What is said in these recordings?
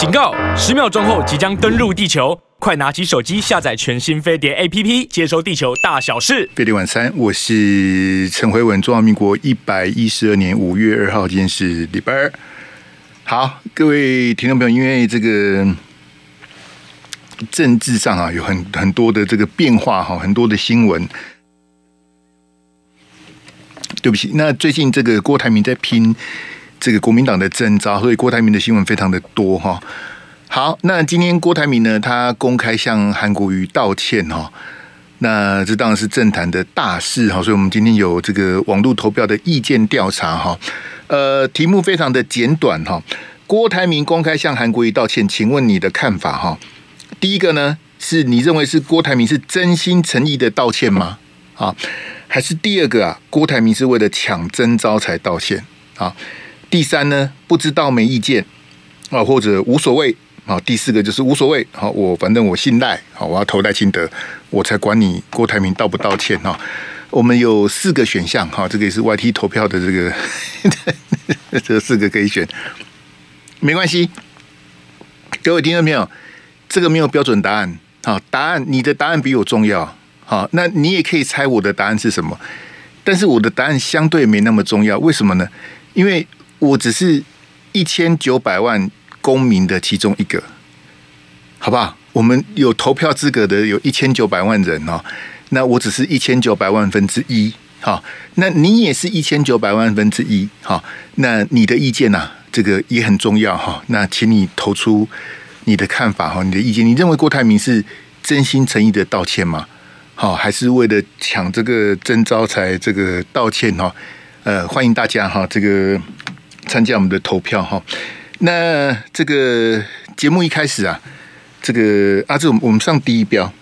警告！十秒钟后即将登陆地球，快拿起手机下载全新飞碟 APP，接收地球大小事。飞碟晚餐，我是陈回文。中华民国一百一十二年五月二号，今天是礼拜二。好，各位听众朋友，因为这个政治上啊，有很很多的这个变化哈，很多的新闻。对不起，那最近这个郭台铭在拼这个国民党的征召，所以郭台铭的新闻非常的多哈。好，那今天郭台铭呢，他公开向韩国瑜道歉哈。那这当然是政坛的大事哈，所以我们今天有这个网络投票的意见调查哈。呃，题目非常的简短哈。郭台铭公开向韩国瑜道歉，请问你的看法哈？第一个呢，是你认为是郭台铭是真心诚意的道歉吗？啊？还是第二个啊，郭台铭是为了抢征召才道歉啊。第三呢，不知道没意见啊，或者无所谓啊。第四个就是无所谓，好，我反正我信赖，好，我要投赖清德，我才管你郭台铭道不道歉哈。我们有四个选项哈，这个也是 YT 投票的这个，这四个可以选，没关系。各位听到没有？这个没有标准答案，好，答案你的答案比我重要。好，那你也可以猜我的答案是什么，但是我的答案相对没那么重要，为什么呢？因为我只是一千九百万公民的其中一个，好不好？我们有投票资格的有一千九百万人哦，那我只是一千九百万分之一，好，那你也是一千九百万分之一，好，那你的意见呐，这个也很重要哈，那请你投出你的看法哈，你的意见，你认为郭台铭是真心诚意的道歉吗？好，还是为了抢这个征招才这个道歉哈？呃，欢迎大家哈，这个参加我们的投票哈。那这个节目一开始啊，这个啊，这我们上第一标，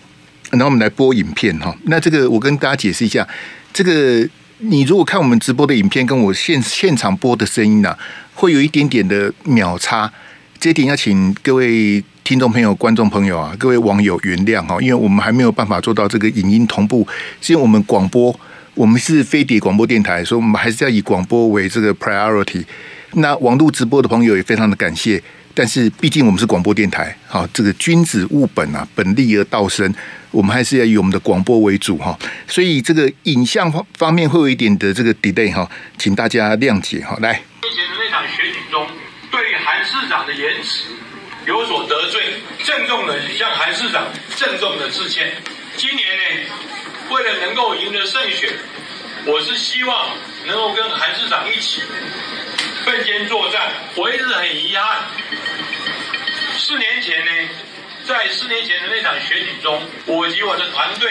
然后我们来播影片哈。那这个我跟大家解释一下，这个你如果看我们直播的影片，跟我现现场播的声音呢、啊，会有一点点的秒差，这一点要请各位。听众朋友、观众朋友啊，各位网友原谅哈，因为我们还没有办法做到这个影音同步，是因为我们广播，我们是飞碟广播电台，所以我们还是要以广播为这个 priority。那网络直播的朋友也非常的感谢，但是毕竟我们是广播电台，好，这个君子务本啊，本立而道生，我们还是要以我们的广播为主哈，所以这个影像方方面会有一点的这个 delay 哈，请大家谅解哈。来，之前的那场选举中，对韩市长的言辞。有所得罪，郑重的向韩市长郑重的致歉。今年呢，为了能够赢得胜选，我是希望能够跟韩市长一起并肩作战。我一直很遗憾，四年前呢，在四年前的那场选举中，我及我的团队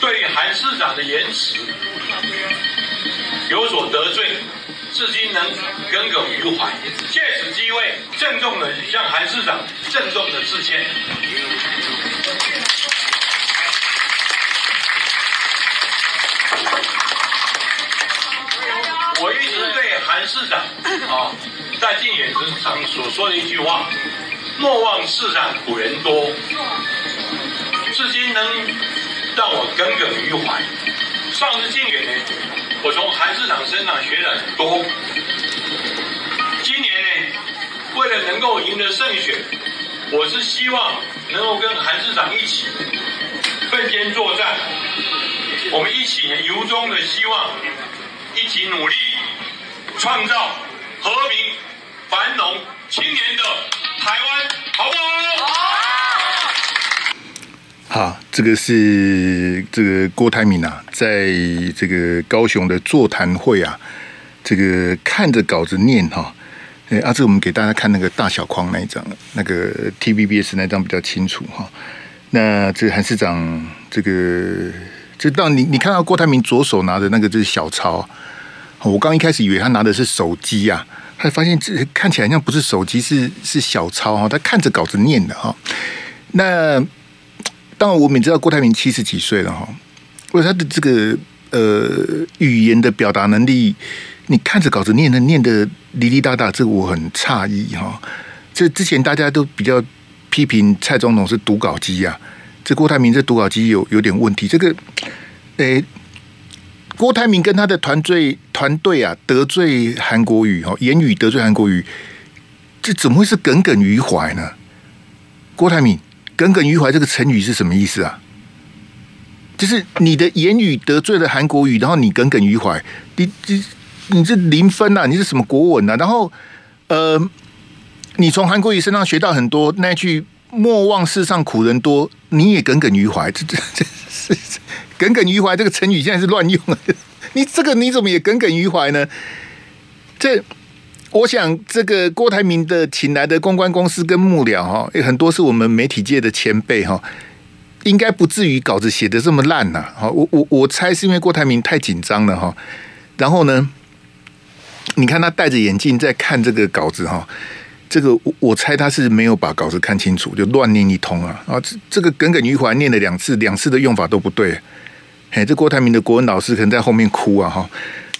对韩市长的言辞有所得罪。至今能耿耿于怀，借此机会郑重的向韩市长郑重的致歉。我一直对韩市长啊，在竞选时常所说的一句话：莫忘市长苦人多，至今能让我耿耿于怀。上次竞选呢？我从韩市长身上学了很多。今年呢，为了能够赢得胜选，我是希望能够跟韩市长一起并肩作战。我们一起由衷的希望，一起努力，创造和平、繁荣、青年的台湾，好不好？好。好，这个是这个郭台铭啊，在这个高雄的座谈会啊，这个看着稿子念哈。哎，啊，这我们给大家看那个大小框那一张，那个 TVBS 那张比较清楚哈。那这韩市长，这个这到你你看到郭台铭左手拿的那个就是小抄，我刚一开始以为他拿的是手机啊，他发现这看起来像不是手机，是是小抄哈。他看着稿子念的哈。那。当然，我们知道郭台铭七十几岁了哈，为他的这个呃语言的表达能力，你看着稿子念的念的哩哩哒哒，这我很诧异哈。这之前大家都比较批评蔡总统是读稿机啊，这郭台铭这读稿机有有点问题。这个诶，郭台铭跟他的团队团队啊得罪韩国瑜哦，言语得罪韩国瑜，这怎么会是耿耿于怀呢？郭台铭，耿耿于怀这个成语是什么意思啊？就是你的言语得罪了韩国瑜，然后你耿耿于怀，你你你这零分啊？你是什么国文啊？然后呃，你从韩国瑜身上学到很多，那句“莫忘世上苦人多”，你也耿耿于怀，这这这是耿耿于怀这个成语现在是乱用了。你这个你怎么也耿耿于怀呢？这。我想，这个郭台铭的请来的公关公司跟幕僚哈，很多是我们媒体界的前辈哈，应该不至于稿子写得这么烂呐。哈，我我我猜是因为郭台铭太紧张了哈。然后呢，你看他戴着眼镜在看这个稿子哈，这个我我猜他是没有把稿子看清楚，就乱念一通啊啊！这这个耿耿于怀念了两次，两次的用法都不对。嘿，这郭台铭的国文老师可能在后面哭啊哈。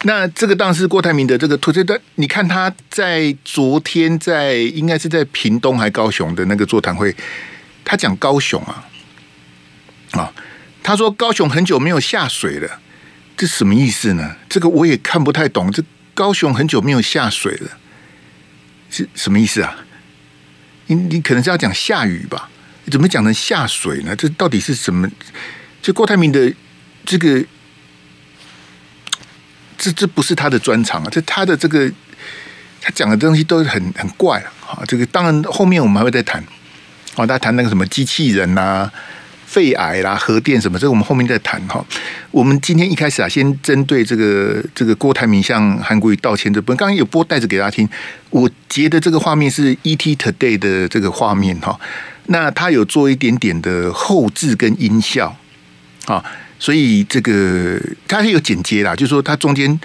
那这个当时郭台铭的这个推推，你看他在昨天在应该是在屏东还高雄的那个座谈会，他讲高雄啊，啊，他说高雄很久没有下水了，这什么意思呢？这个我也看不太懂。这高雄很久没有下水了，是什么意思啊？你你可能是要讲下雨吧？怎么讲成下水呢？这到底是什么？这郭台铭的这个。这这不是他的专长啊！这他的这个他讲的东西都是很很怪啊！这个当然后面我们还会再谈啊，大家谈那个什么机器人呐、肺癌啦、核电什么，这个我们后面再谈哈。我们今天一开始啊，先针对这个这个郭台铭向韩国瑜道歉这部分，刚刚有播带着给大家听，我截的这个画面是 ET Today 的这个画面哈。那他有做一点点的后置跟音效啊。所以这个它是有剪接啦，就是说它中间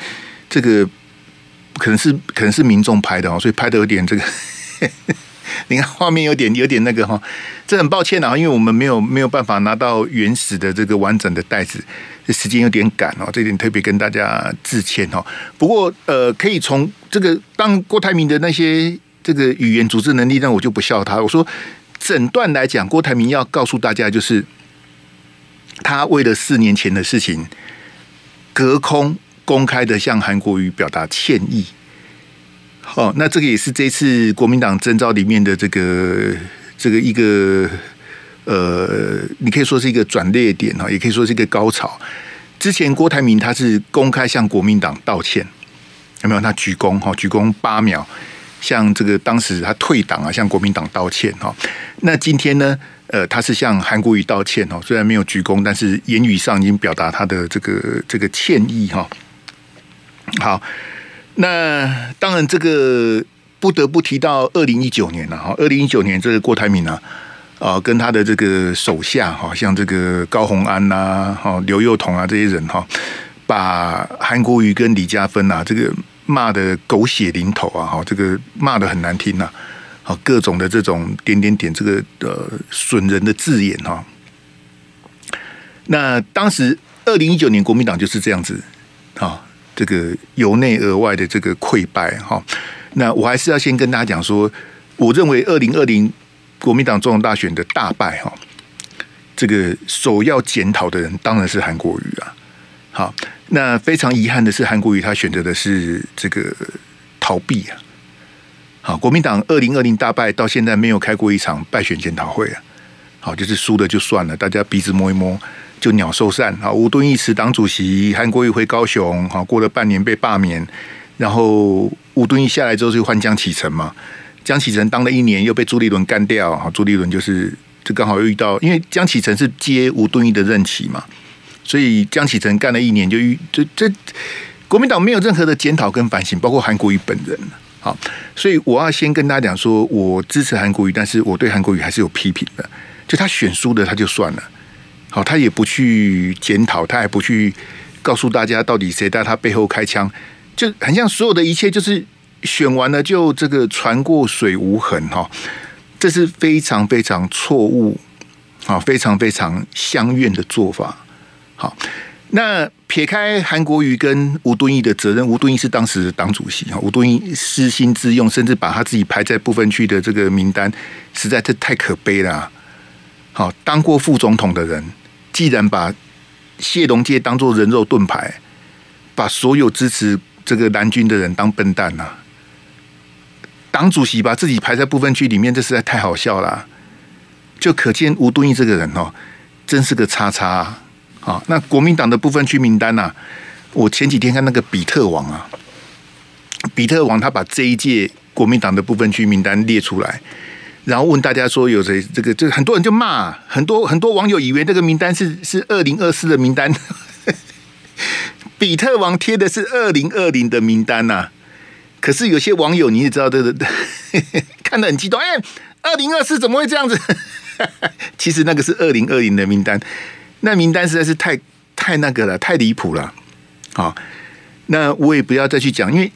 这个可能是可能是民众拍的哦，所以拍的有点这个，你看画面有点有点那个哈，这很抱歉啊，因为我们没有没有办法拿到原始的这个完整的袋子，这时间有点赶哦，这点特别跟大家致歉哦。不过呃，可以从这个当郭台铭的那些这个语言组织能力，那我就不笑他。我说整段来讲，郭台铭要告诉大家就是。他为了四年前的事情，隔空公开的向韩国瑜表达歉意。好，那这个也是这次国民党征召里面的这个这个一个呃，你可以说是一个转捩点哈，也可以说是一个高潮。之前郭台铭他是公开向国民党道歉，有没有？他鞠躬哈，鞠躬八秒，向这个当时他退党啊，向国民党道歉哈。那今天呢？呃，他是向韩国瑜道歉哦，虽然没有鞠躬，但是言语上已经表达他的这个这个歉意哈。好，那当然这个不得不提到二零一九年了哈。二零一九年这个郭台铭啊，啊，跟他的这个手下哈，像这个高虹安呐、哈刘幼彤啊这些人哈，把韩国瑜跟李嘉芬啊这个骂的狗血淋头啊，哈，这个骂的很难听呐。啊，各种的这种点点点，这个呃损人的字眼哈。那当时二零一九年国民党就是这样子啊，这个由内而外的这个溃败哈。那我还是要先跟大家讲说，我认为二零二零国民党总统大选的大败哈，这个首要检讨的人当然是韩国瑜啊。好，那非常遗憾的是，韩国瑜他选择的是这个逃避啊。好，国民党二零二零大败，到现在没有开过一场败选检讨会啊。好，就是输了就算了，大家鼻子摸一摸就鸟兽散。好，吴敦义辞党主席，韩国瑜回高雄。好，过了半年被罢免，然后吴敦义下来之后就换江启臣嘛。江启臣当了一年，又被朱立伦干掉。好，朱立伦就是就刚好又遇到，因为江启臣是接吴敦义的任期嘛，所以江启臣干了一年就遇这这国民党没有任何的检讨跟反省，包括韩国瑜本人。好，所以我要先跟大家讲说，我支持韩国瑜，但是我对韩国瑜还是有批评的。就他选输的，他就算了。好，他也不去检讨，他也不去告诉大家到底谁在他背后开枪，就很像所有的一切就是选完了就这个船过水无痕哈，这是非常非常错误啊，非常非常相怨的做法。好。那撇开韩国瑜跟吴敦义的责任，吴敦义是当时的党主席哈，吴敦义私心自用，甚至把他自己排在不分区的这个名单，实在是太可悲了。好，当过副总统的人，既然把谢龙介当做人肉盾牌，把所有支持这个蓝军的人当笨蛋呐，党主席把自己排在部分区里面，这实在太好笑了、就可见吴敦义这个人哦，真是个叉叉啊！那国民党的部分区名单呐、我前几天看那个比特网啊，比特网他把这一届国民党的部分区名单列出来，然后问大家说有谁？这个这个很多人就骂，很多很多网友以为这个名单是是二零二四的名单，比特网贴的是二零二零的名单呐、可是有些网友你也知道，这个 看得很激动，哎，二零二四怎么会这样子？其实那个是二零二零的名单，那名单实在是太太那个了，太离谱了。好，那我也不要再去讲，因为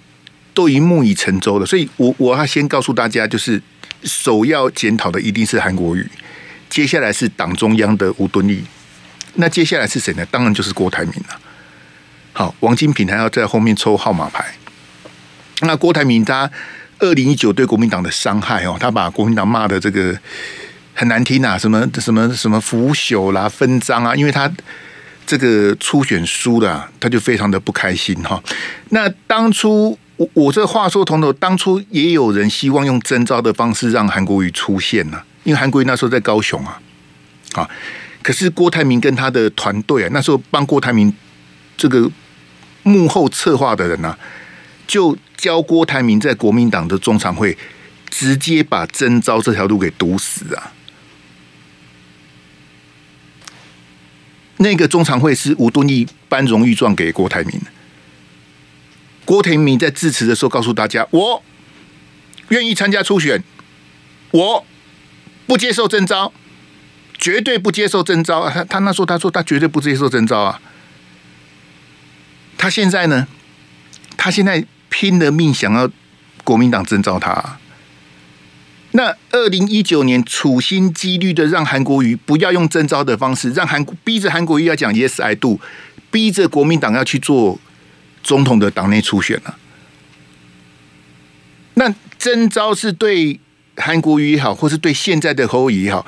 都已木已成舟了。所以我我要先告诉大家，就是首要检讨的一定是韩国瑜，接下来是党中央的吴敦义，那接下来是谁呢？当然就是郭台铭了。好，王金平还要在后面抽号码牌。那郭台铭他二零一九对国民党的伤害哦，他把国民党骂的这个。很难听啊，什么什么什么腐朽啦、分赃啊，因为他这个初选输了，他就非常的不开心哈。那当初我我这话说从头，当初也有人希望用征召的方式让韩国瑜出现呢，因为韩国瑜那时候在高雄啊，啊，可是郭台铭跟他的团队啊，那时候帮郭台铭这个幕后策划的人呢、啊，就教郭台铭在国民党的中常会直接把征召这条路给堵死啊。那个中常会是吴敦义颁荣誉状给郭台铭，郭台铭在致辞的时候告诉大家：“我愿意参加初选，我不接受征召，绝对不接受征召。”他他那时候他说他绝对不接受征召啊！他现在呢？他现在拼了命想要国民党征召他。那二零一九年处心积虑的让韩国瑜不要用征召的方式，让韩逼着韩国瑜要讲 Yes I do，逼着国民党要去做总统的党内初选了，啊。那征召是对韩国瑜也好，或是对现在的侯友也好，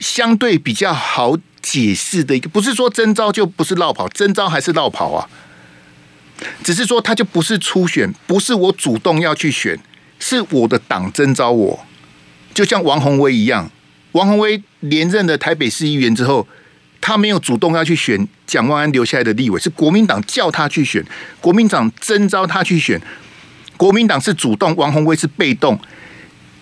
相对比较好解释的一个，不是说征召就不是落跑，征召还是落跑啊。只是说他就不是初选，不是我主动要去选，是我的党征召我。就像王鸿薇一样，王鸿薇连任了台北市议员之后，他没有主动要去选蒋万安留下来的立委，是国民党叫他去选，国民党征召他去选，国民党是主动，王鸿薇是被动，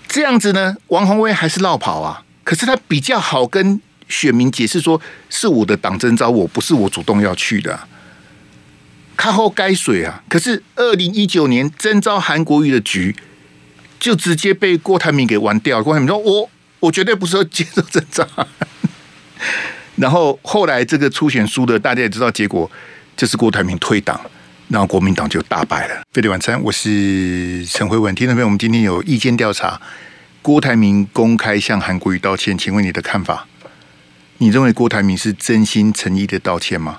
这样子呢，王鸿薇还是落跑啊。可是他比较好跟选民解释说，是我的党征召我，不是我主动要去的，看后该水啊。可是二零一九年征召韩国瑜的局。就直接被郭台铭给玩掉。郭台铭说：“我我绝对不是接受征召。”然后后来这个初选输的，大家也知道结果，就是郭台铭退党，然后国民党就大败了。飞碟晚餐，我是陈慧文。听众朋友，我们今天有意见调查，郭台铭公开向韩国瑜道歉，请问你的看法？你认为郭台铭是真心诚意的道歉吗？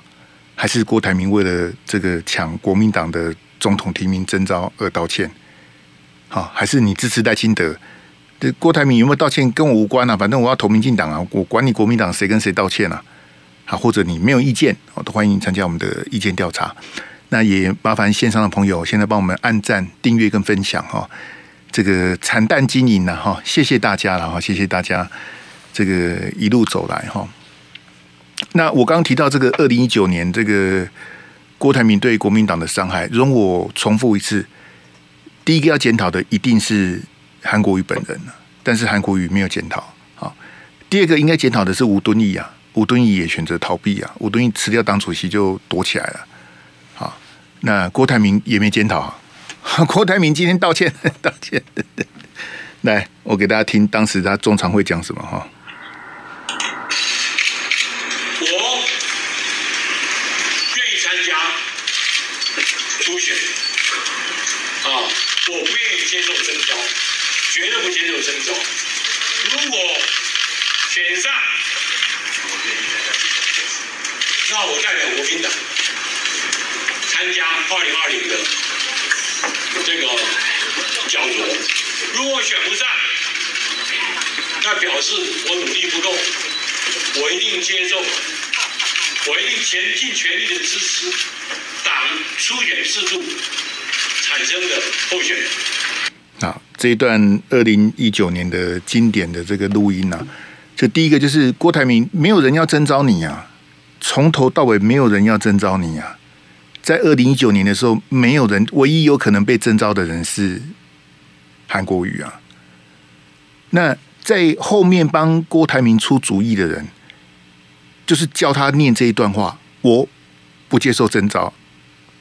还是郭台铭为了这个抢国民党的总统提名征召而道歉？好，还是你支持赖清德？这郭台铭有没有道歉跟我无关啊？反正我要投民进党啊，我管你国民党谁跟谁道歉啊？好，或者你没有意见，我都欢迎你参加我们的意见调查。那也麻烦线上的朋友现在帮我们按赞、订阅跟分享哈。这个惨淡经营呢哈，谢谢大家了哈，谢谢大家这个一路走来哈。那我刚刚提到这个二零一九年这个郭台铭对国民党的伤害，容我重复一次。第一个要检讨的一定是韩国瑜本人，但是韩国瑜没有检讨。好，第二个应该检讨的是吴敦义啊，吴敦义也选择逃避啊，吴敦义辞掉党主席就躲起来了。好，那郭台铭也没检讨，郭台铭今天道歉，道歉。来，我给大家听当时他中常会讲什么哈。绝对不接受征召。如果选上，那我代表国民党参加二零二零的这个角逐。如果选不上，那表示我努力不够。我一定接受，我一定全尽全力的支持党初选制度产生的候选人。这一段二零一九年的经典的这个录音啊，就第一个就是郭台铭，没有人要征召你啊，从头到尾没有人要征召你啊，在二零一九年的时候，没有人，唯一有可能被征召的人是韩国瑜啊。那在后面帮郭台铭出主意的人，就是教他念这一段话，我不接受征召，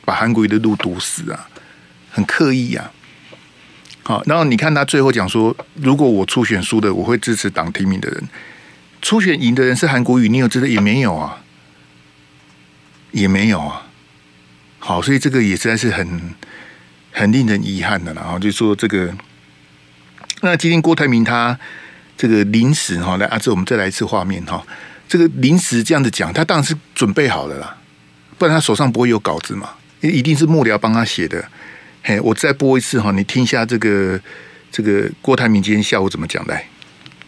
把韩国瑜的路堵死啊，很刻意啊。好，然后你看他最后讲说，如果我初选输的，我会支持党提名的人。初选赢的人是韩国瑜，你有知道也没有啊，也没有啊。好，所以这个也实在是很很令人遗憾的。然后就说这个，那今天郭台铭他这个临时哈，来阿志，我们再来一次画面哈。这个临时这样子讲，他当然是准备好了啦，不然他手上不会有稿子嘛，因为一定是幕僚帮他写的。嘿，我再播一次哈，你听一下这个这个郭台铭今天下午怎么讲的。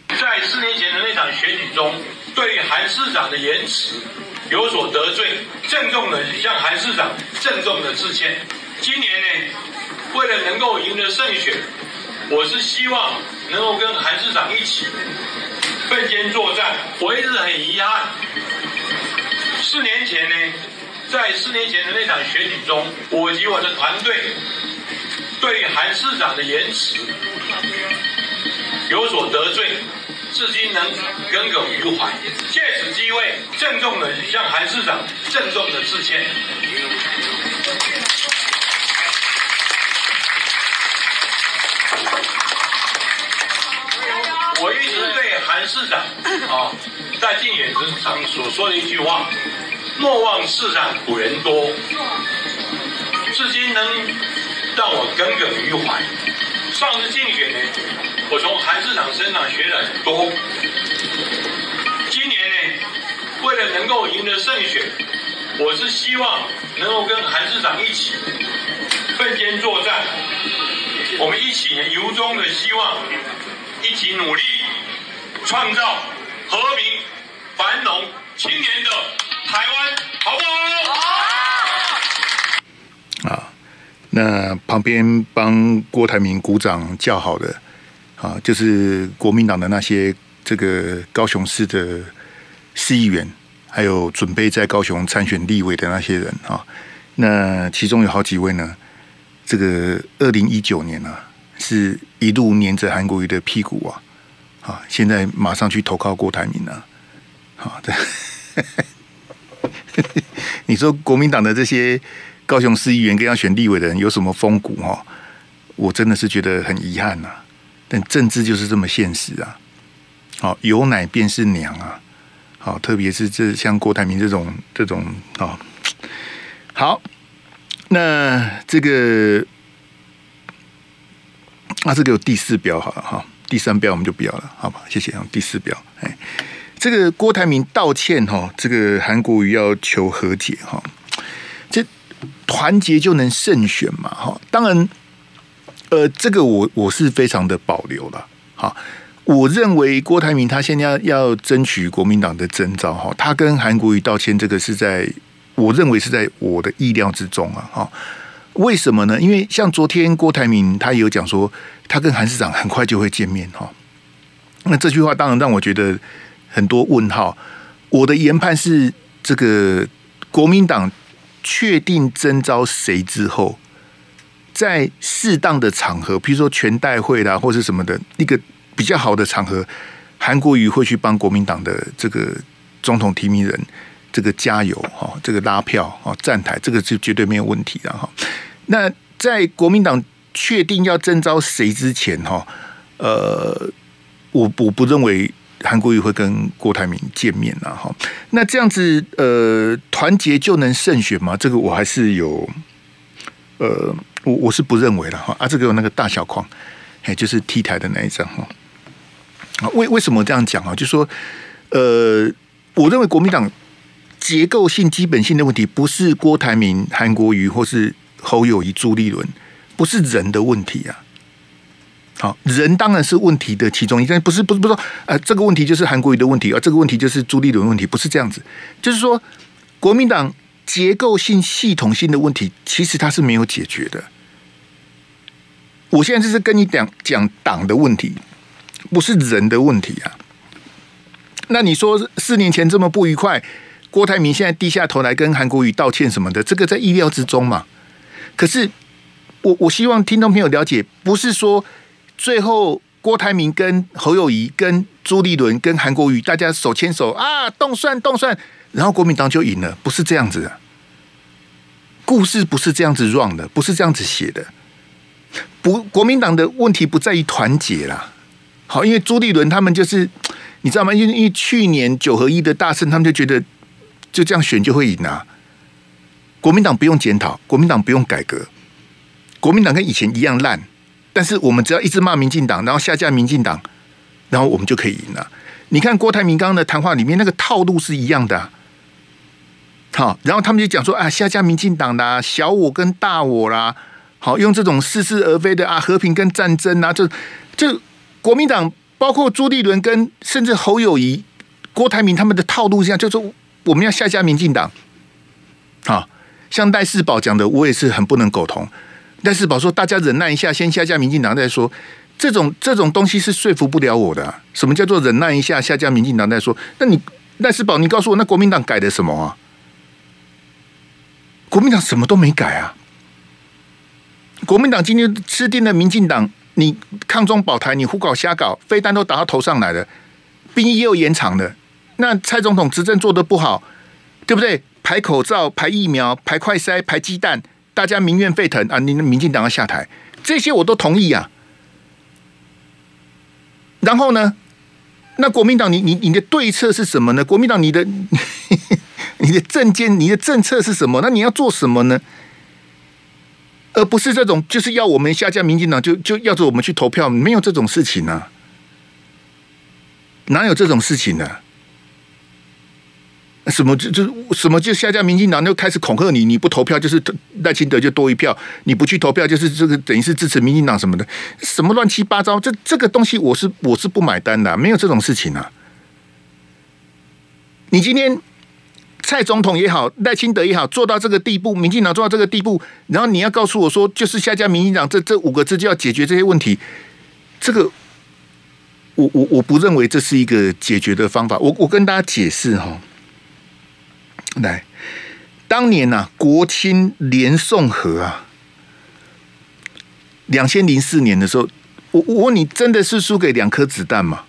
在四年前的那场选举中，对韩市长的言辞有所得罪，郑重的向韩市长郑重的致歉。今年呢，为了能够赢得胜选，我是希望能够跟韩市长一起并肩作战。我一直很遗憾，四年前呢，在四年前的那场选举中，我及我的团队。对韩市长的言辞有所得罪，至今能耿耿于怀。借此机会，郑重的向韩市长郑重的致歉。我一直对韩市长啊，在竞选之上所说的一句话：“莫忘市长苦人多”，至今能。让我耿耿于怀。上次竞选呢，我从韩市长身上学了很多。今年呢，为了能够赢得胜选，我是希望能够跟韩市长一起并肩作战。我们一起呢由衷的希望，一起努力，创造和平、繁荣、青年的台湾，好不好？好。啊。那旁边帮郭台铭鼓掌叫好的啊，就是国民党的那些这个高雄市的市议员，还有准备在高雄参选立委的那些人啊。那其中有好几位呢，这个二零一九年啊，是一路黏着韩国瑜的屁股啊，啊，现在马上去投靠郭台铭了。好的，你说国民党的这些。高雄市议员跟要选立委的人有什么风骨哈？我真的是觉得很遗憾呐。但政治就是这么现实啊！好，有奶便是娘啊！好，特别是这像郭台铭这种这种啊。好，那这个那这个有第四标好了哈，第三标我们就不要了，好吧？谢谢啊，第四标。哎，这个郭台铭道歉哈，这个韩国瑜要求和解哈。团结就能胜选嘛？哈，当然，呃，这个我我是非常的保留了。哈，我认为郭台铭他现在要争取国民党的征召，哈，他跟韩国瑜道歉，这个是在我认为是在我的意料之中啊。哈，为什么呢？因为像昨天郭台铭他也有讲说，他跟韩市长很快就会见面。哈，那这句话当然让我觉得很多问号。我的研判是，这个国民党。确定征召谁之后，在适当的场合，譬如说全代会啦，或是什么的一个比较好的场合，韩国瑜会去帮国民党的这个总统提名人这个加油哈，这个拉票啊，站台，这个是绝对没有问题的哈。那在国民党确定要征召谁之前哈，呃，我我不认为。韩国瑜会跟郭台铭见面呐，哈，那这样子呃，团结就能胜选吗？这个我还是有，呃，我我是不认为的哈。啊，这个有那个大小框，哎，就是 T 台的那一张哈。啊，为为什么这样讲啊？就说，呃，我认为国民党结构性、基本性的问题，不是郭台铭、韩国瑜或是侯友谊、朱立伦，不是人的问题啊。好，人当然是问题的其中一，但不是不是不是说，呃，这个问题就是韩国瑜的问题，而这个问题就是朱立伦问题，不是这样子。就是说，国民党结构性、系统性的问题，其实它是没有解决的。我现在就是跟你讲讲党的问题，不是人的问题啊。那你说四年前这么不愉快，郭台铭现在低下头来跟韩国瑜道歉什么的，这个在意料之中嘛。可是我我希望听众朋友了解，不是说最后郭台铭跟侯友宜跟朱立伦跟韩国瑜大家手牵手啊，动算动算，然后国民党就赢了，不是这样子的。故事不是这样子 run 的，不是这样子写的。不，国民党的问题不在于团结啦。好，因为朱立伦他们就是。你知道吗？因为因为去年九合一的大胜，他们就觉得就这样选就会赢啊。国民党不用检讨，国民党不用改革，国民党跟以前一样烂。但是我们只要一直骂民进党，然后下架民进党，然后我们就可以赢了。你看郭台铭刚刚的谈话里面那个套路是一样的。好，然后他们就讲说啊，下架民进党啦，小我跟大我啦，好，用这种似是而非的啊，和平跟战争啊，这这国民党。包括朱立伦跟甚至侯友谊、郭台铭他们的套路这样，就是我们要下架民进党。好，像戴世宝讲的，我也是很不能苟同。赖世宝说：“大家忍耐一下，先下架民进党再说。”这种这种东西是说服不了我的。什么叫做忍耐一下，下架民进党再说？那你赖世宝，你告诉我，那国民党改的什么啊？国民党什么都没改啊！国民党今天吃定了民进党。你抗中保台，你胡搞瞎搞，飞弹都打到头上来了，兵役又延长了。那蔡总统执政做得不好，对不对？排口罩、排疫苗、排快筛、排鸡蛋，大家民怨沸腾啊！你的民进党要下台，这些我都同意啊。然后呢，那国民党，你你你的对策是什么呢？国民党，你的 你的政见、你的政策是什么？那你要做什么呢？而不是这种，就是要我们下架民进党，就就要着我们去投票，没有这种事情呢、啊，哪有这种事情呢、啊？什么就就什么就下架民进党，就开始恐吓你，你不投票就是赖清德就多一票，你不去投票就是这个等于是支持民进党什么的，什么乱七八糟，这这个东西我是我是不买单的、没有这种事情啊。你今天。蔡总统也好，赖清德也好，做到这个地步，民进党做到这个地步，然后你要告诉我说，就是下架民进党，这这五个字就要解决这些问题，这个我我我不认为这是一个解决的方法。我我跟大家解释哈，来，当年呐、国亲连宋合啊，两千零四年的时候，我我问你，真的是输给两颗子弹吗？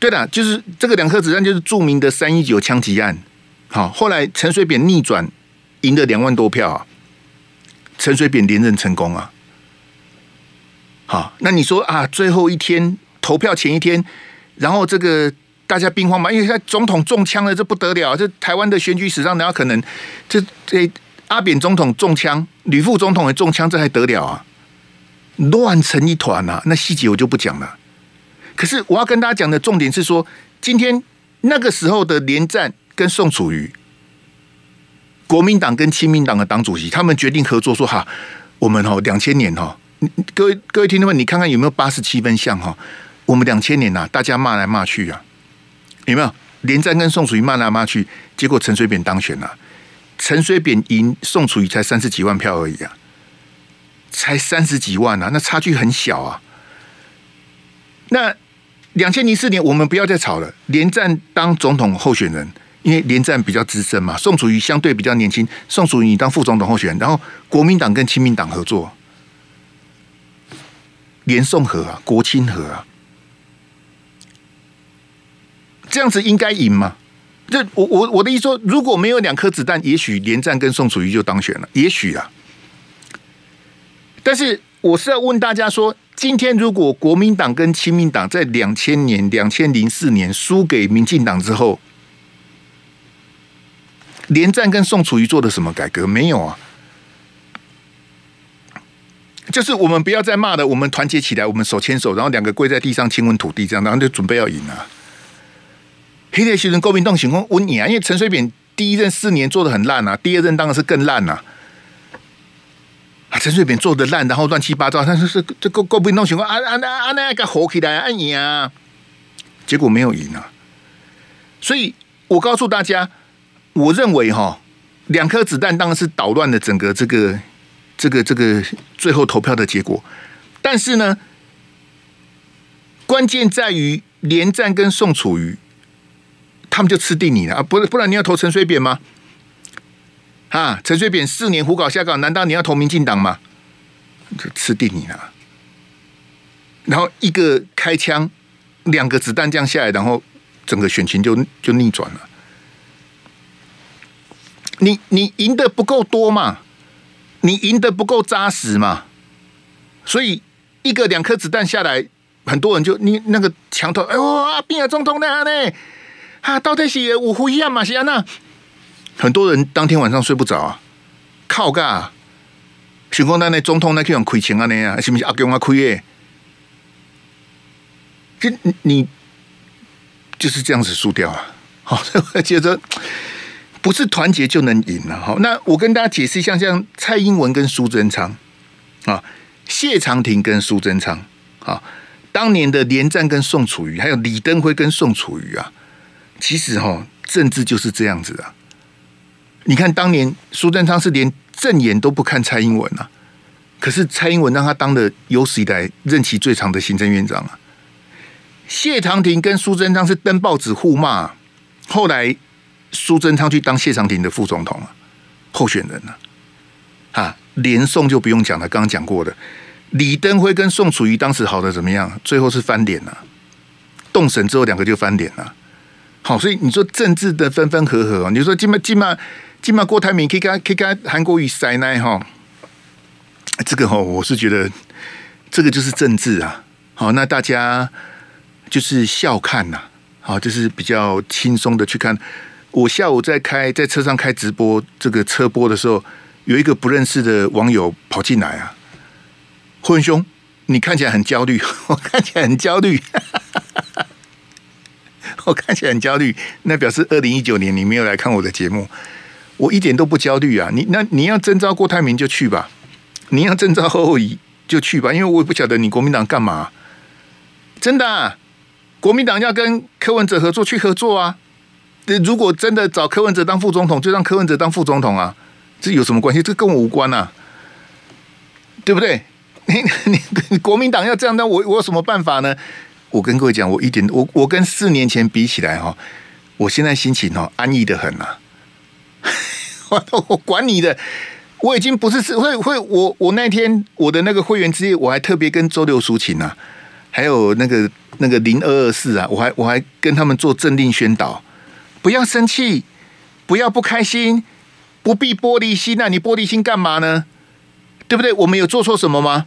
对的，就是这个两颗子弹，就是著名的三一九枪击案。好，后来陈水扁逆转，赢了两万多票啊，陈水扁连任成功啊。好，那你说啊，最后一天投票前一天，然后这个大家兵荒马，因为他总统中枪了，这不得了，这台湾的选举史上哪有可能？这这阿扁总统中枪，吕副总统也中枪，这还得了啊？乱成一团啊！那细节我就不讲了。可是我要跟大家讲的重点是说，今天那个时候的连战。跟宋楚瑜，国民党跟亲民党的党主席，他们决定合作，说哈，我们哈两千年哈，各位各位听众们，你看看有没有八十七分像哈？我们两千年呐，大家骂来骂去啊，有没有？连战跟宋楚瑜骂来骂去，结果陈水扁当选了，陈水扁赢宋楚瑜才三十几万票而已啊，才三十几万啊，那差距很小啊。那两千零四年，我们不要再吵了，连战当总统候选人。因为连战比较资深嘛，宋楚瑜相对比较年轻。宋楚瑜你当副总统候选人，然后国民党跟亲民党合作，连宋合啊，国亲合啊，这样子应该赢吗？这我我我的意思说，如果没有两颗子弹，也许连战跟宋楚瑜就当选了，也许啊。但是我是要问大家说，今天如果国民党跟亲民党在两千年、两千零四年输给民进党之后，连战跟宋楚瑜做的什么改革没有啊？就是我们不要再骂了，我们团结起来，我们手牵手，然后两个跪在地上亲吻土地，这样，然后就准备要赢了。黑铁新人国民党情况稳赢啊，因为陈水扁第一任四年做的很烂啊，第二任当然是更烂啊。啊，陈水扁做的烂，然后乱七八糟，但是是这国国民党情况啊啊啊啊那个火起来啊赢啊，结果没有赢啊。所以我告诉大家。我认为哈，两颗子弹当然是捣乱了整个这个这个这个最后投票的结果。但是呢，关键在于连战跟宋楚瑜，他们就吃定你了啊！不不然你要投陈水扁吗？啊，陈水扁四年胡搞瞎搞，难道你要投民进党吗？就吃定你了。然后一个开枪，两个子弹这样下来，然后整个选情就就逆转了。你你赢得不够多嘛？你赢得不够扎实嘛？所以一个两颗子弹下来，很多人就你那个墙头，哎呦啊，边个总统呢？啊，到底是五虎一样嘛？是安那？很多人当天晚上睡不着啊，靠噶！想讲咱的总统那去用亏钱啊？那样是不是阿公啊亏耶？就你就是这样子输掉啊！好，我觉得。不是团结就能赢了好。那我跟大家解释一下，像蔡英文跟苏贞昌啊，谢长廷跟苏贞昌啊，当年的连战跟宋楚瑜，还有李登辉跟宋楚瑜啊，其实哈，政治就是这样子啊。你看当年苏贞昌是连正眼都不看蔡英文啊，可是蔡英文让他当了有史以来任期最长的行政院长啊。谢长廷跟苏贞昌是登报纸互骂，后来。苏贞昌去当谢长廷的副总统啊，候选人呢？啊，连宋就不用讲了，刚刚讲过的。李登辉跟宋楚瑜当时好的怎么样？最后是翻脸了，动审之后两个就翻脸了。好，所以你说政治的分分合合，你说今嘛今嘛今嘛郭台铭可以跟可以跟韩国瑜塞奈哈？这个哈，我是觉得这个就是政治啊。好，那大家就是笑看呐，好，就是比较轻松的去看。我下午在开在车上开直播这个车播的时候，有一个不认识的网友跑进来啊，霍文兄，你看起来很焦虑，我看起来很焦虑，我看起来很焦虑，那表示二零一九年你没有来看我的节目，我一点都不焦虑啊，你那你要征召郭台铭就去吧，你要征召侯友宜就去吧，因为我也不晓得你国民党干嘛，真的啊，国民党要跟柯文哲合作去合作啊。如果真的找柯文哲当副总统，就让柯文哲当副总统啊，这有什么关系？这跟我无关啊，对不对？你 你，你国民党要这样，那我我有什么办法呢？我跟各位讲，我一点我我跟四年前比起来哈，我现在心情哦安逸得很啊。我我管你的，我已经不是是会会我我那天我的那个会员之夜，我还特别跟周六抒情啊，还有那个那个零二二四啊，我还我还跟他们做镇定宣导。不要生气，不要不开心，不必玻璃心啊！你玻璃心干嘛呢？对不对？我们有做错什么吗？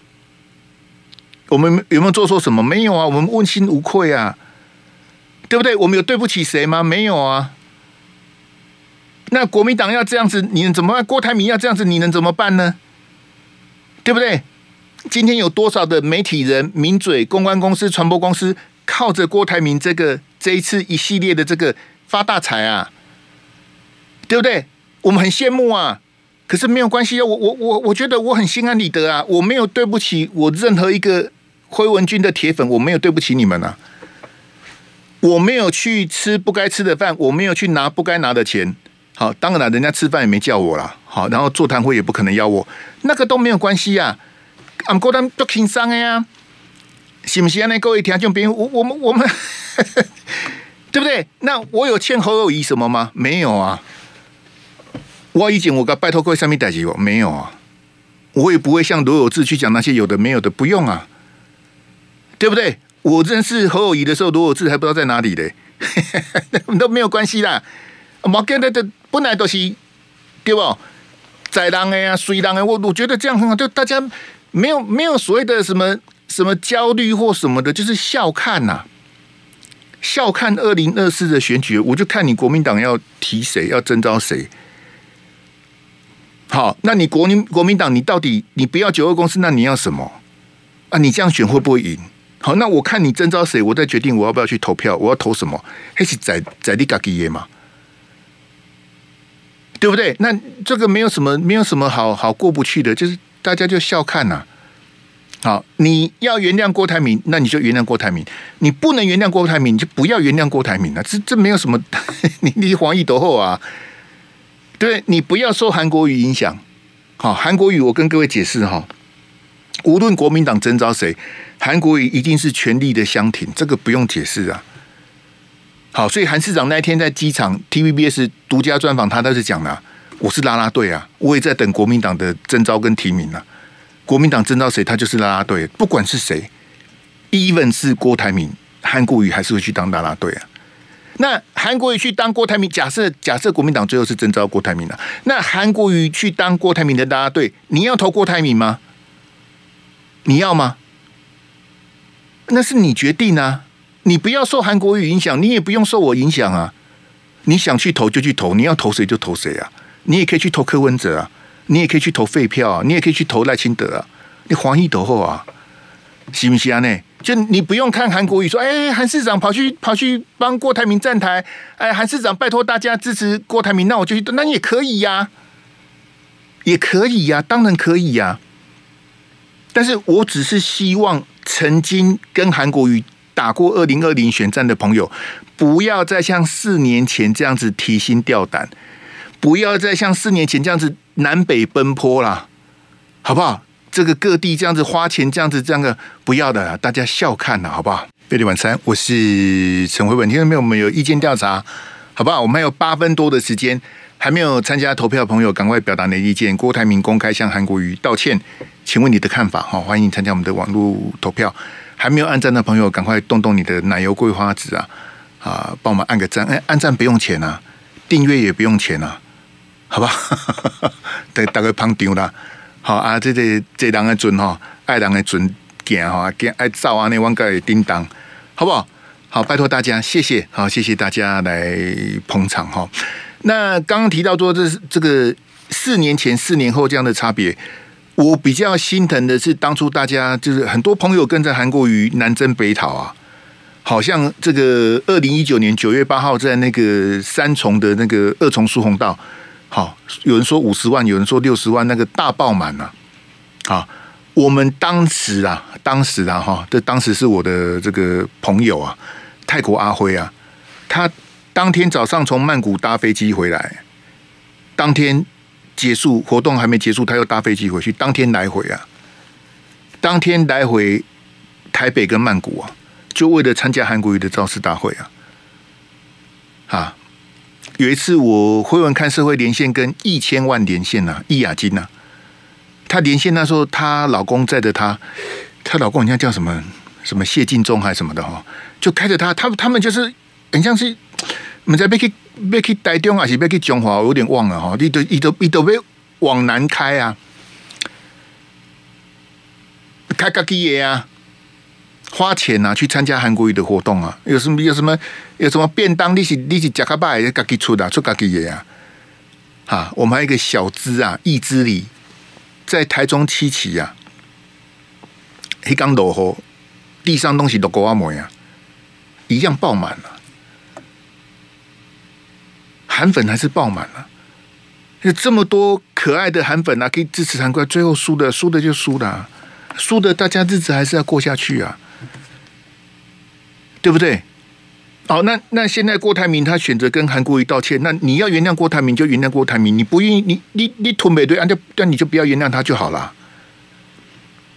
我们有没有做错什么？没有啊，我们问心无愧啊，对不对？我们有对不起谁吗？没有啊。那国民党要这样子，你能怎么办？郭台铭要这样子，你能怎么办呢？对不对？今天有多少的媒体人、名嘴、公关公司、传播公司，靠着郭台铭这个这一次一系列的这个。发大财啊，对不对？我们很羡慕啊，可是没有关系啊。我我我我觉得我很心安理得啊，我没有对不起我任何一个辉文君的铁粉，我没有对不起你们啊。我没有去吃不该吃的饭，我没有去拿不该拿的钱。好，当然了，人家吃饭也没叫我啦。好，然后座谈会也不可能邀我，那个都没有关系啊。I'm going to talking 商呀，是不是？那各位听众朋友，我我们我们。对不对？那我有欠侯友谊什么吗？没有啊。我以前我跟拜托各位上面代志过，没有啊。我也不会像罗有志去讲那些有的没有的，不用啊。对不对？我认识侯友谊的时候，罗有志还不知道在哪里嘞，都没有关系啦。毛跟的的本来都是对不？宰狼的呀，水狼的，我我觉得这样很好，就大家没有没有所谓的什么什么焦虑或什么的，就是笑看呐、笑看二零二四的选举，我就看你国民党要提谁，要征召谁。好，那你国民国民党，你到底你不要九二公司，那你要什么啊？你这样选会不会赢？好，那我看你征召谁，我再决定我要不要去投票，我要投什么？还是在在你家己的嘛？对不对？那这个没有什么，没有什么好好过不去的，就是大家就笑看呐、好，你要原谅郭台铭，那你就原谅郭台铭；你不能原谅郭台铭，你就不要原谅郭台铭了。这这没有什么，你你黄义斗后啊，对，你不要受韩国语影响。好，韩国语，我跟各位解释哈，无论国民党征召谁，韩国瑜一定是全力的相挺，这个不用解释啊。好，所以韩市长那天在机场 TVBS 独家专访，他倒是讲了，我是拉拉队啊，我也在等国民党的征召跟提名啊。国民党征召谁，他就是拉拉队，不管是谁，even 是郭台铭，韩国瑜还是会去当拉拉队啊。那韩国瑜去当郭台铭，假设假设国民党最后是征召郭台铭了，那韩国瑜去当郭台铭的拉拉队，你要投郭台铭吗？你要吗？那是你决定啊！你不要受韩国瑜影响，你也不用受我影响啊！你想去投就去投，你要投谁就投谁啊！你也可以去投柯文哲啊，你也可以去投废票啊，你也可以去投赖清德啊！你黄衣投后啊，行不行啊？那？就你不用看韩国瑜说，哎，韩市长跑去跑去帮郭台铭站台，哎，韩市长拜托大家支持郭台铭，那我就去，那也可以呀、也可以呀、当然可以呀、但是我只是希望曾经跟韩国瑜打过二零二零选战的朋友，不要再像四年前这样子提心吊胆，不要再像四年前这样子南北奔波啦，好不好？这个各地这样子花钱，这样子这样的不要的，大家笑看了，好不好？费力晚餐，我是陈慧文，听到没有？我们有意见调查，好不好？我们还有八分多的时间。还没有参加投票的朋友，赶快表达你的意见。郭台铭公开向韩国瑜道歉，请问你的看法？哈，欢迎参加我们的网络投票。还没有按赞的朋友，赶快动动你的奶油桂花籽啊！啊，帮我们按个赞。哎，按赞不用钱啊，订阅也不用钱啊，好吧？大大概胖丢了。好啊，这个这人的准哈，爱人的准行哈，爱照啊那往个叮当，好不好？好，拜托大家，谢谢，好，谢谢大家来捧场哈。那刚刚提到说，这是这个四年前、四年后这样的差别，我比较心疼的是，当初大家就是很多朋友跟着韩国瑜南征北讨啊，好像这个二零一九年九月八号在那个三重的那个二重疏洪道，好，有人说五十万，有人说六十万，那个大爆满了啊！我们当时啊，当时啊，哈，这当时是我的这个朋友啊，泰国阿辉啊，他。当天早上从曼谷搭飞机回来，当天结束活动还没结束，他又搭飞机回去。当天来回啊，当天来回台北跟曼谷啊，就为了参加韩国瑜的造势大会啊。啊，有一次我回文看社会连线跟一千万连线啊，易雅金呐，他连线那时候，她老公载着她，她老公好像叫什么什么谢晋忠还是什么的哈，就开着他，他他们就是很像是。我们在要去要去台中还是要去中华？我有点忘了哈。你都你都你都要往南开啊，开家己的啊，花钱啊，去参加韩国瑜的活动啊。有什么有什么有什么便当？你是你是加卡巴也自己出的，出家己的啊。哈，我们还有一个小资啊，易之礼在台中七期啊，黑刚落后，地上东西都够阿模样，一样爆满了。韩粉还是爆满了，有这么多可爱的韩粉啊，可以支持韩国，最后输的输的就输了，输的大家日子还是要过下去啊，对不对？好，那那现在郭台铭他选择跟韩国瑜道歉，那你要原谅郭台铭就原谅郭台铭，你不愿意你你你吞美对，那就那你就不要原谅他就好了。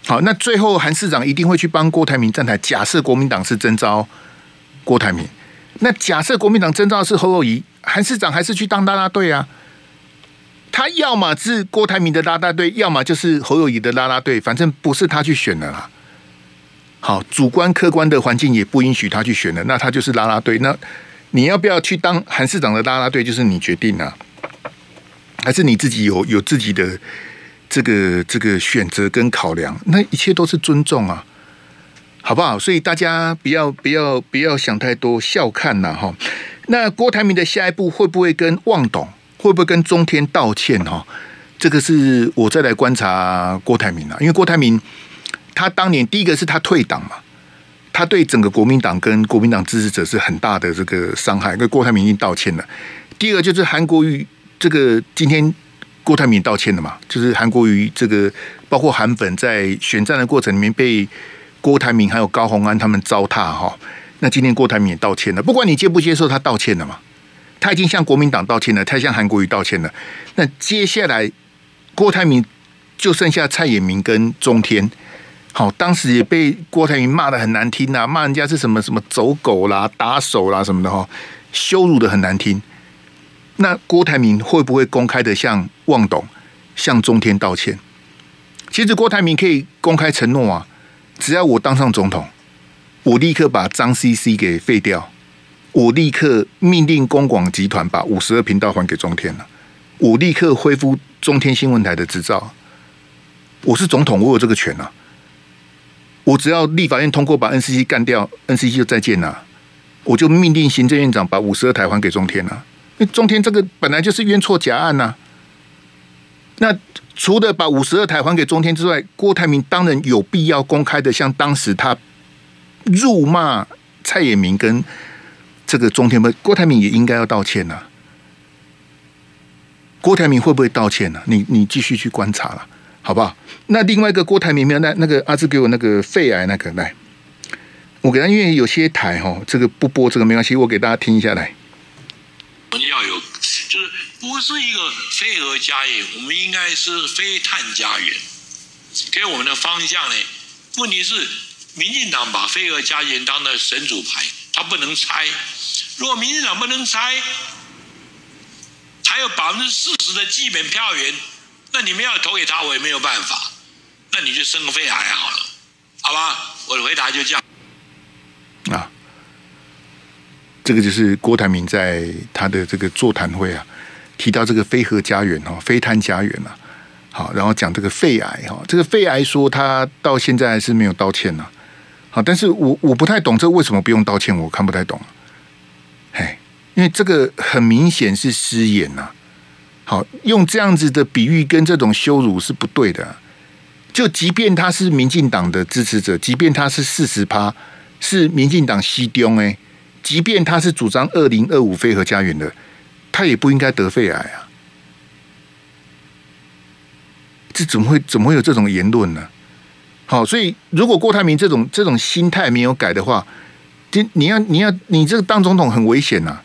好，那最后韩市长一定会去帮郭台铭站台。假设国民党是征召郭台铭，那假设国民党征召是侯友宜。韩市长还是去当拉拉队啊？他要么是郭台铭的拉拉队，要么就是侯友谊的拉拉队，反正不是他去选的啦。好，主观客观的环境也不允许他去选的，那他就是拉拉队。那你要不要去当韩市长的拉拉队，就是你决定啊？还是你自己有有自己的这个这个选择跟考量？那一切都是尊重啊，好不好？所以大家不要不要不要想太多，笑看呐哈。那郭台铭的下一步会不会跟旺董，会不会跟中天道歉？哈，这个是我再来观察郭台铭啊，因为郭台铭他当年第一个是他退党嘛，他对整个国民党跟国民党支持者是很大的这个伤害，因为郭台铭已经道歉了。第二个就是韩国瑜，这个今天郭台铭道歉了嘛，就是韩国瑜这个包括韩粉在选战的过程里面被郭台铭还有高虹安他们糟蹋哈。那今天郭台铭也道歉了，不管你接不接受，他道歉了嘛？他已经向国民党道歉了，他向韩国瑜道歉了。那接下来郭台铭就剩下蔡衍明跟中天，好，当时也被郭台铭骂得很难听啊，骂人家是什么什么走狗啦、打手啦什么的哈，羞辱得很难听。那郭台铭会不会公开的向旺董、向中天道歉？其实郭台铭可以公开承诺啊，只要我当上总统，我立刻把张 CC 给废掉，我立刻命令公广集团把五十二频道还给中天了，我立刻恢复中天新闻台的执照。我是总统，我有这个权啊！我只要立法院通过把 NCC 干掉，NCC 就再见了，我就命令行政院长把五十二台还给中天了。因为中天这个本来就是冤错假案呐、那除了把五十二台还给中天之外，郭台铭当然有必要公开的向当时他辱骂蔡衍明跟这个中天，郭台铭也应该要道歉呐、郭台铭会不会道歉呢、你你继续去观察了，好不好？那另外一个郭台铭没有那那个阿志给我那个肺癌那个来，我给他，因为有些台哈，这个不播这个没关系，我给大家听一下来。我们要有，就是不是一个非核家园，我们应该是非碳家园。给我们的方向呢？问题是，民进党把非核家园当的神主牌，他不能拆。如果民进党不能拆，还有百分之四十的基本票源，那你们要投给他，我也没有办法。那你就生个肺癌好了，好吧？我的回答就这样。啊这个就是郭台铭在他的这个座谈会啊，提到这个非核家园哈，非碳家园啊，好，然后讲这个肺癌哈，这个肺癌说他到现在还是没有道歉呐，但是我我不太懂这为什么不用道歉，我看不太懂，嘿，因为这个很明显是失言呐，好，用这样子的比喻跟这种羞辱是不对的，就即便他是民进党的支持者，即便他是四十趴是民进党西中哎。即便他是主张二零二五非核家园的，他也不应该得肺癌啊！这怎么会怎么会有这种言论呢？好，所以如果郭台铭这种这种心态没有改的话，你你要你要你这个当总统很危险呐！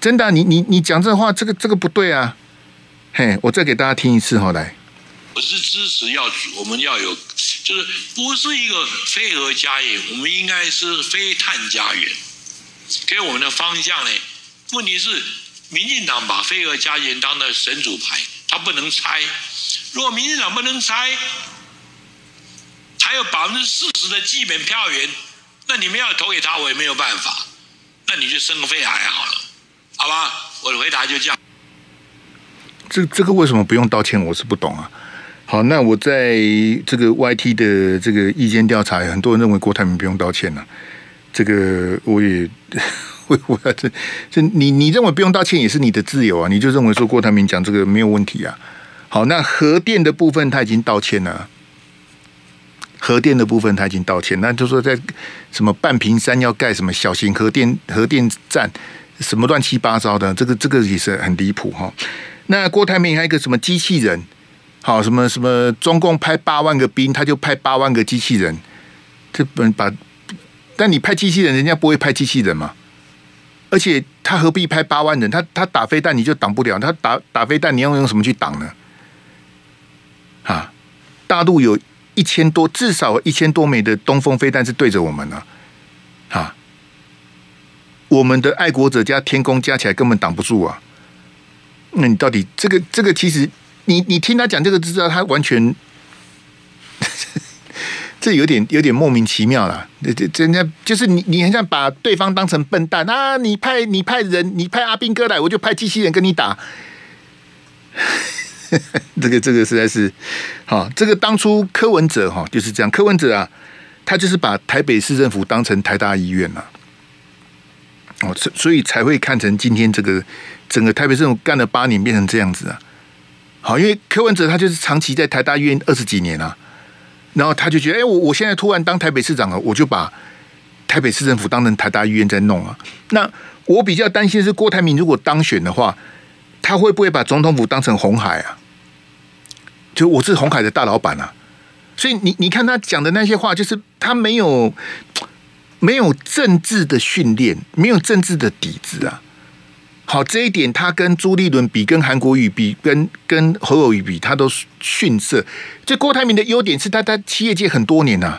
真的，你你你讲这话，这个这个不对啊！嘿，我再给大家听一次哈，来，我是支持要我们要有。就是不是一个非核家园，我们应该是非碳家园。给我们的方向呢？问题是，民进党把非核家园当的神主牌，他不能拆。如果民进党不能拆，还有百分之四十的基本票源，那你们要投给他，我也没有办法。那你就生个肺癌好了，好吧？我的回答就这样。这这个为什么不用道歉？我是不懂啊。好，那我在这个 YT 的这个意见调查，很多人认为郭台铭不用道歉了。这个我也 我我这这你你认为不用道歉也是你的自由啊，你就认为说郭台铭讲这个没有问题啊。好，那核电的部分他已经道歉了，核电的部分他已经道歉，那就说在什么半屏山要盖什么小型核电核电站，什么乱七八糟的，这个这个也是很离谱哈。那郭台铭还有一个什么机器人？好，什么什么？中共派八万个兵，他就派八万个机器人。这本把，但你派机器人，人家不会派机器人嘛？而且他何必派八万人？他他打飞弹你就挡不了，他打打飞弹你要用什么去挡呢？啊，大陆有一千多，至少一千多枚的东风飞弹是对着我们呢。啊，我们的爱国者加天宫加起来根本挡不住啊。那你到底这个这个其实？你你听他讲这个，知道他完全，这有点有点莫名其妙了。这这人家就是你，你很像把对方当成笨蛋啊！你派你派人，你派阿兵哥来，我就派机器人跟你打。这个这个实在是，好，这个当初柯文哲哈就是这样，柯文哲啊，他就是把台北市政府当成台大医院了。哦，所以才会看成今天这个整个台北市政府干了八年变成这样子啊。好，因为柯文哲他就是长期在台大医院二十几年啊，然后他就觉得，哎，我我现在突然当台北市长了，我就把台北市政府当成台大医院在弄啊。那我比较担心是郭台铭如果当选的话，他会不会把总统府当成红海啊？就我是红海的大老板啊，所以你你看他讲的那些话，就是他没有没有政治的训练，没有政治的底子啊。好，这一点他跟朱立伦比，跟韩国瑜比，跟跟侯友宜比，他都逊色。这郭台铭的优点是他在企业界很多年呐、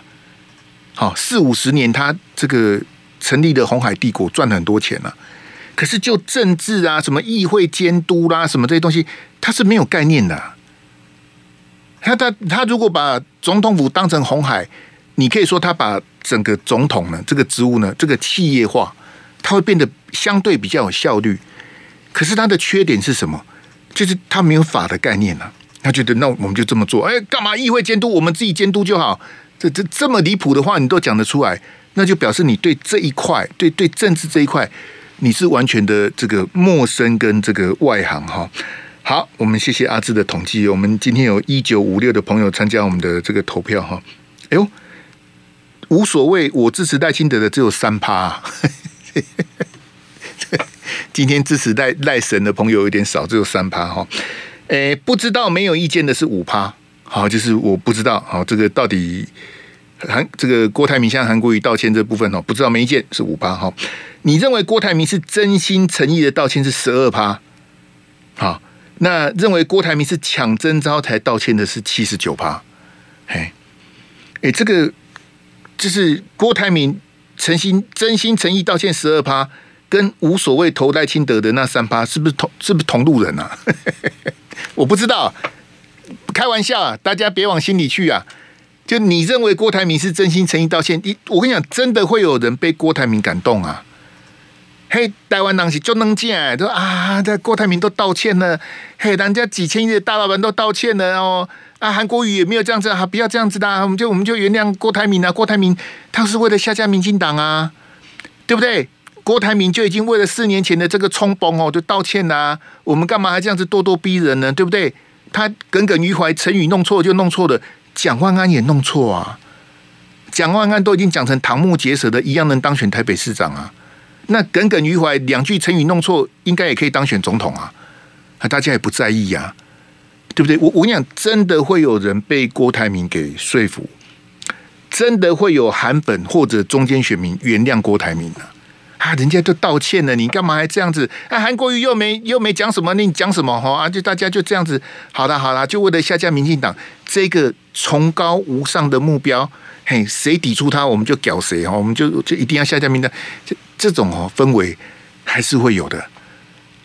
好四五十年，他这个成立的红海帝国赚了很多钱了、可是就政治啊，什么议会监督啦、什么这些东西，他是没有概念的、他他他如果把总统府当成红海，你可以说他把整个总统呢这个职务呢这个企业化，他会变得相对比较有效率。可是他的缺点是什么？就是他没有法的概念啊。他觉得那我们就这么做，哎，干嘛议会监督？我们自己监督就好。这这这么离谱的话，你都讲得出来，那就表示你对这一块，对对政治这一块，你是完全的这个陌生跟这个外行哈。好，我们谢谢阿志的统计。我们今天有一九五六的朋友参加我们的这个投票哈。哎呦，无所谓，我支持赖清德的只有三趴啊。今天支持赖赖神的朋友有点少，只有三趴哈。哎，不知道没有意见的是五趴。好，就是我不知道。好，这个到底韩这个郭台铭向韩国瑜道歉这部分哦，不知道没意见是五趴哈。你认为郭台铭是真心诚意的道歉是十二趴？好。那认为郭台铭是抢征召才道歉的是七十九趴，哎，哎，这个就是郭台铭诚心真心诚意道歉十二趴，跟无所谓投赖清德的那三趴，是不是同是不是同路人啊？我不知道，开玩笑啊，大家别往心里去啊。就你认为郭台铭是真心诚意道歉，你我跟你讲，真的会有人被郭台铭感动啊。嘿，台湾人是就能见，说啊，这郭台铭都道歉了，嘿，人家几千亿的大老板都道歉了哦，啊，韩国瑜也没有这样子，啊，不要这样子的，我们就我们就原谅郭台铭啊，郭台铭他是为了下架民进党啊，对不对？郭台铭就已经为了四年前的这个冲崩哦，就道歉啦，啊，我们干嘛还这样子咄咄逼人呢？对不对？他耿耿于怀，成语弄错就弄错了，蒋万安也弄错啊，蒋万安都已经讲成瞠目结舌的一样，能当选台北市长啊。那耿耿于怀，两句成语弄错，应该也可以当选总统啊！啊大家也不在意呀，对不对？我我跟你讲，真的会有人被郭台铭给说服，真的会有韩粉或者中间选民原谅郭台铭啊！啊，人家都道歉了，你干嘛还这样子？啊，韩国瑜又没又没讲什么，你讲什么？哈啊，就大家就这样子，好了好了，就为了下架民进党这个崇高无上的目标，嘿，谁抵触他，我们就屌谁哈，我们就就一定要下架名单，这。这种哦氛围还是会有的，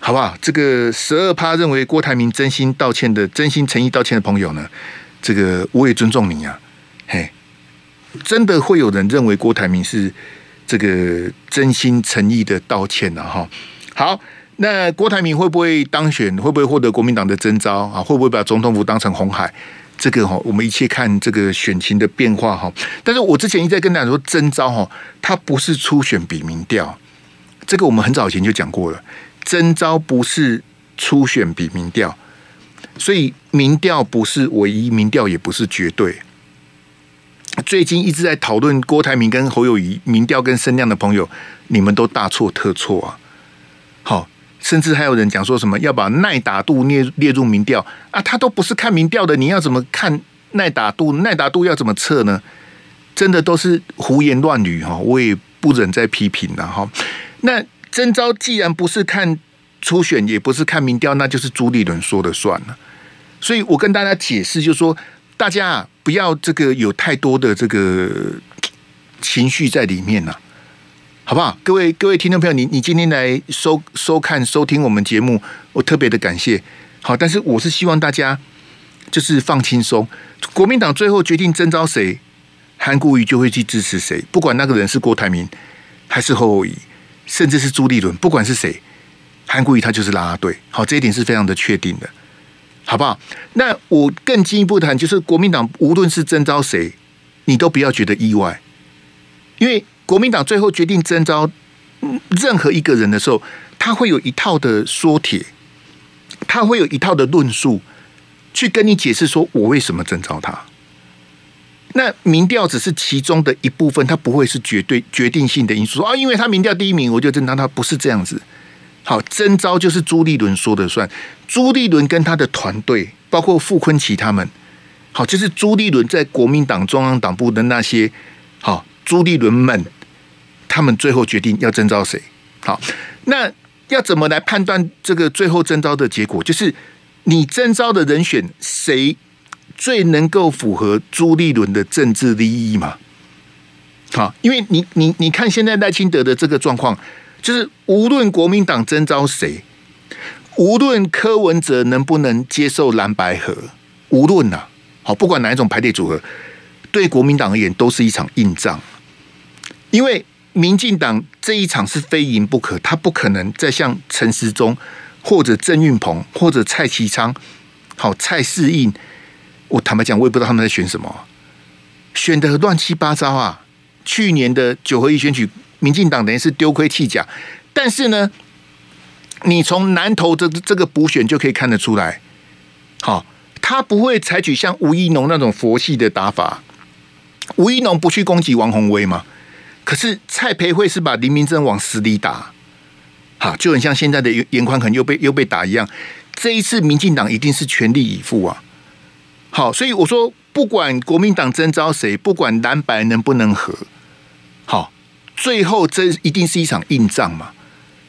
好不好？这个十二趴认为郭台铭真心道歉的、真心诚意道歉的朋友呢，这个我也尊重你啊。嘿，真的会有人认为郭台铭是这个真心诚意的道歉的哈。好，那郭台铭会不会当选？会不会获得国民党的征召啊？会不会把总统府当成红海？这个哈，我们一切看这个选情的变化哈。但是我之前一再跟大家说，征召哈，它不是初选比民调，这个我们很早以前就讲过了。征召不是初选比民调，所以民调不是唯一，民调也不是绝对。最近一直在讨论郭台铭跟侯友宜民调跟声量的朋友，你们都大错特错啊！甚至还有人讲说什么要把耐打度列列入民调啊，他都不是看民调的，你要怎么看耐打度？耐打度要怎么测呢？真的都是胡言乱语哈，我也不忍再批评了哈。那征召既然不是看初选，也不是看民调，那就是朱立伦说了算了。所以我跟大家解释，就是说大家不要这个有太多的这个情绪在里面了。好不好？各位各位听众朋友，你你今天来收收看收听我们节目，我特别的感谢。好，但是我是希望大家就是放轻松。国民党最后决定征召谁，韩国瑜就会去支持谁，不管那个人是郭台铭还是侯友宜，甚至是朱立伦，不管是谁，韩国瑜他就是啦啦队。好，这一点是非常的确定的，好不好？那我更进一步谈，就是国民党无论是征召谁，你都不要觉得意外，因为。国民党最后决定征召任何一个人的时候，他会有一套的说帖，他会有一套的论述，去跟你解释说我为什么征召他。那民调只是其中的一部分，它不会是绝对决定性的因素。啊，因为他民调第一名，我就征召他，不是这样子。好，征召就是朱立伦说的算，朱立伦跟他的团队，包括傅崐萁他们，好，就是朱立伦在国民党中央党部的那些，好，朱立伦们。他们最后决定要征召谁？好，那要怎么来判断这个最后征召的结果？就是你征召的人选谁最能够符合朱立伦的政治利益嘛？好，因为你你你看现在赖清德的这个状况，就是无论国民党征召谁，无论柯文哲能不能接受蓝白合，无论呐、啊，好，不管哪一种排列组合，对国民党而言都是一场硬仗，因为民进党这一场是非赢不可，他不可能再像陈时中或者郑运鹏或者蔡其昌，好蔡适应，我坦白讲，我也不知道他们在选什么，选的乱七八糟啊。去年的九合一选举，民进党等于是丢盔弃甲，但是呢，你从南投的这个补选就可以看得出来，好，他不会采取像吴怡农那种佛系的打法。吴怡农不去攻击王宏威吗？可是蔡培慧是把林明溱往死里打，好，就很像现在的严宽恒又被又被打一样。这一次民进党一定是全力以赴啊！好，所以我说。不管国民党征召谁，不管蓝白能不能合，好，最后这一定是一场硬仗嘛。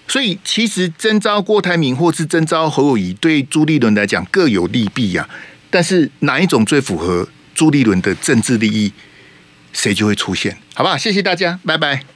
所以其实征召郭台铭或是征召侯友谊，对朱立伦来讲各有利弊呀、啊。但是哪一种最符合朱立伦的政治利益，谁就会出现，好不好？谢谢大家，拜拜。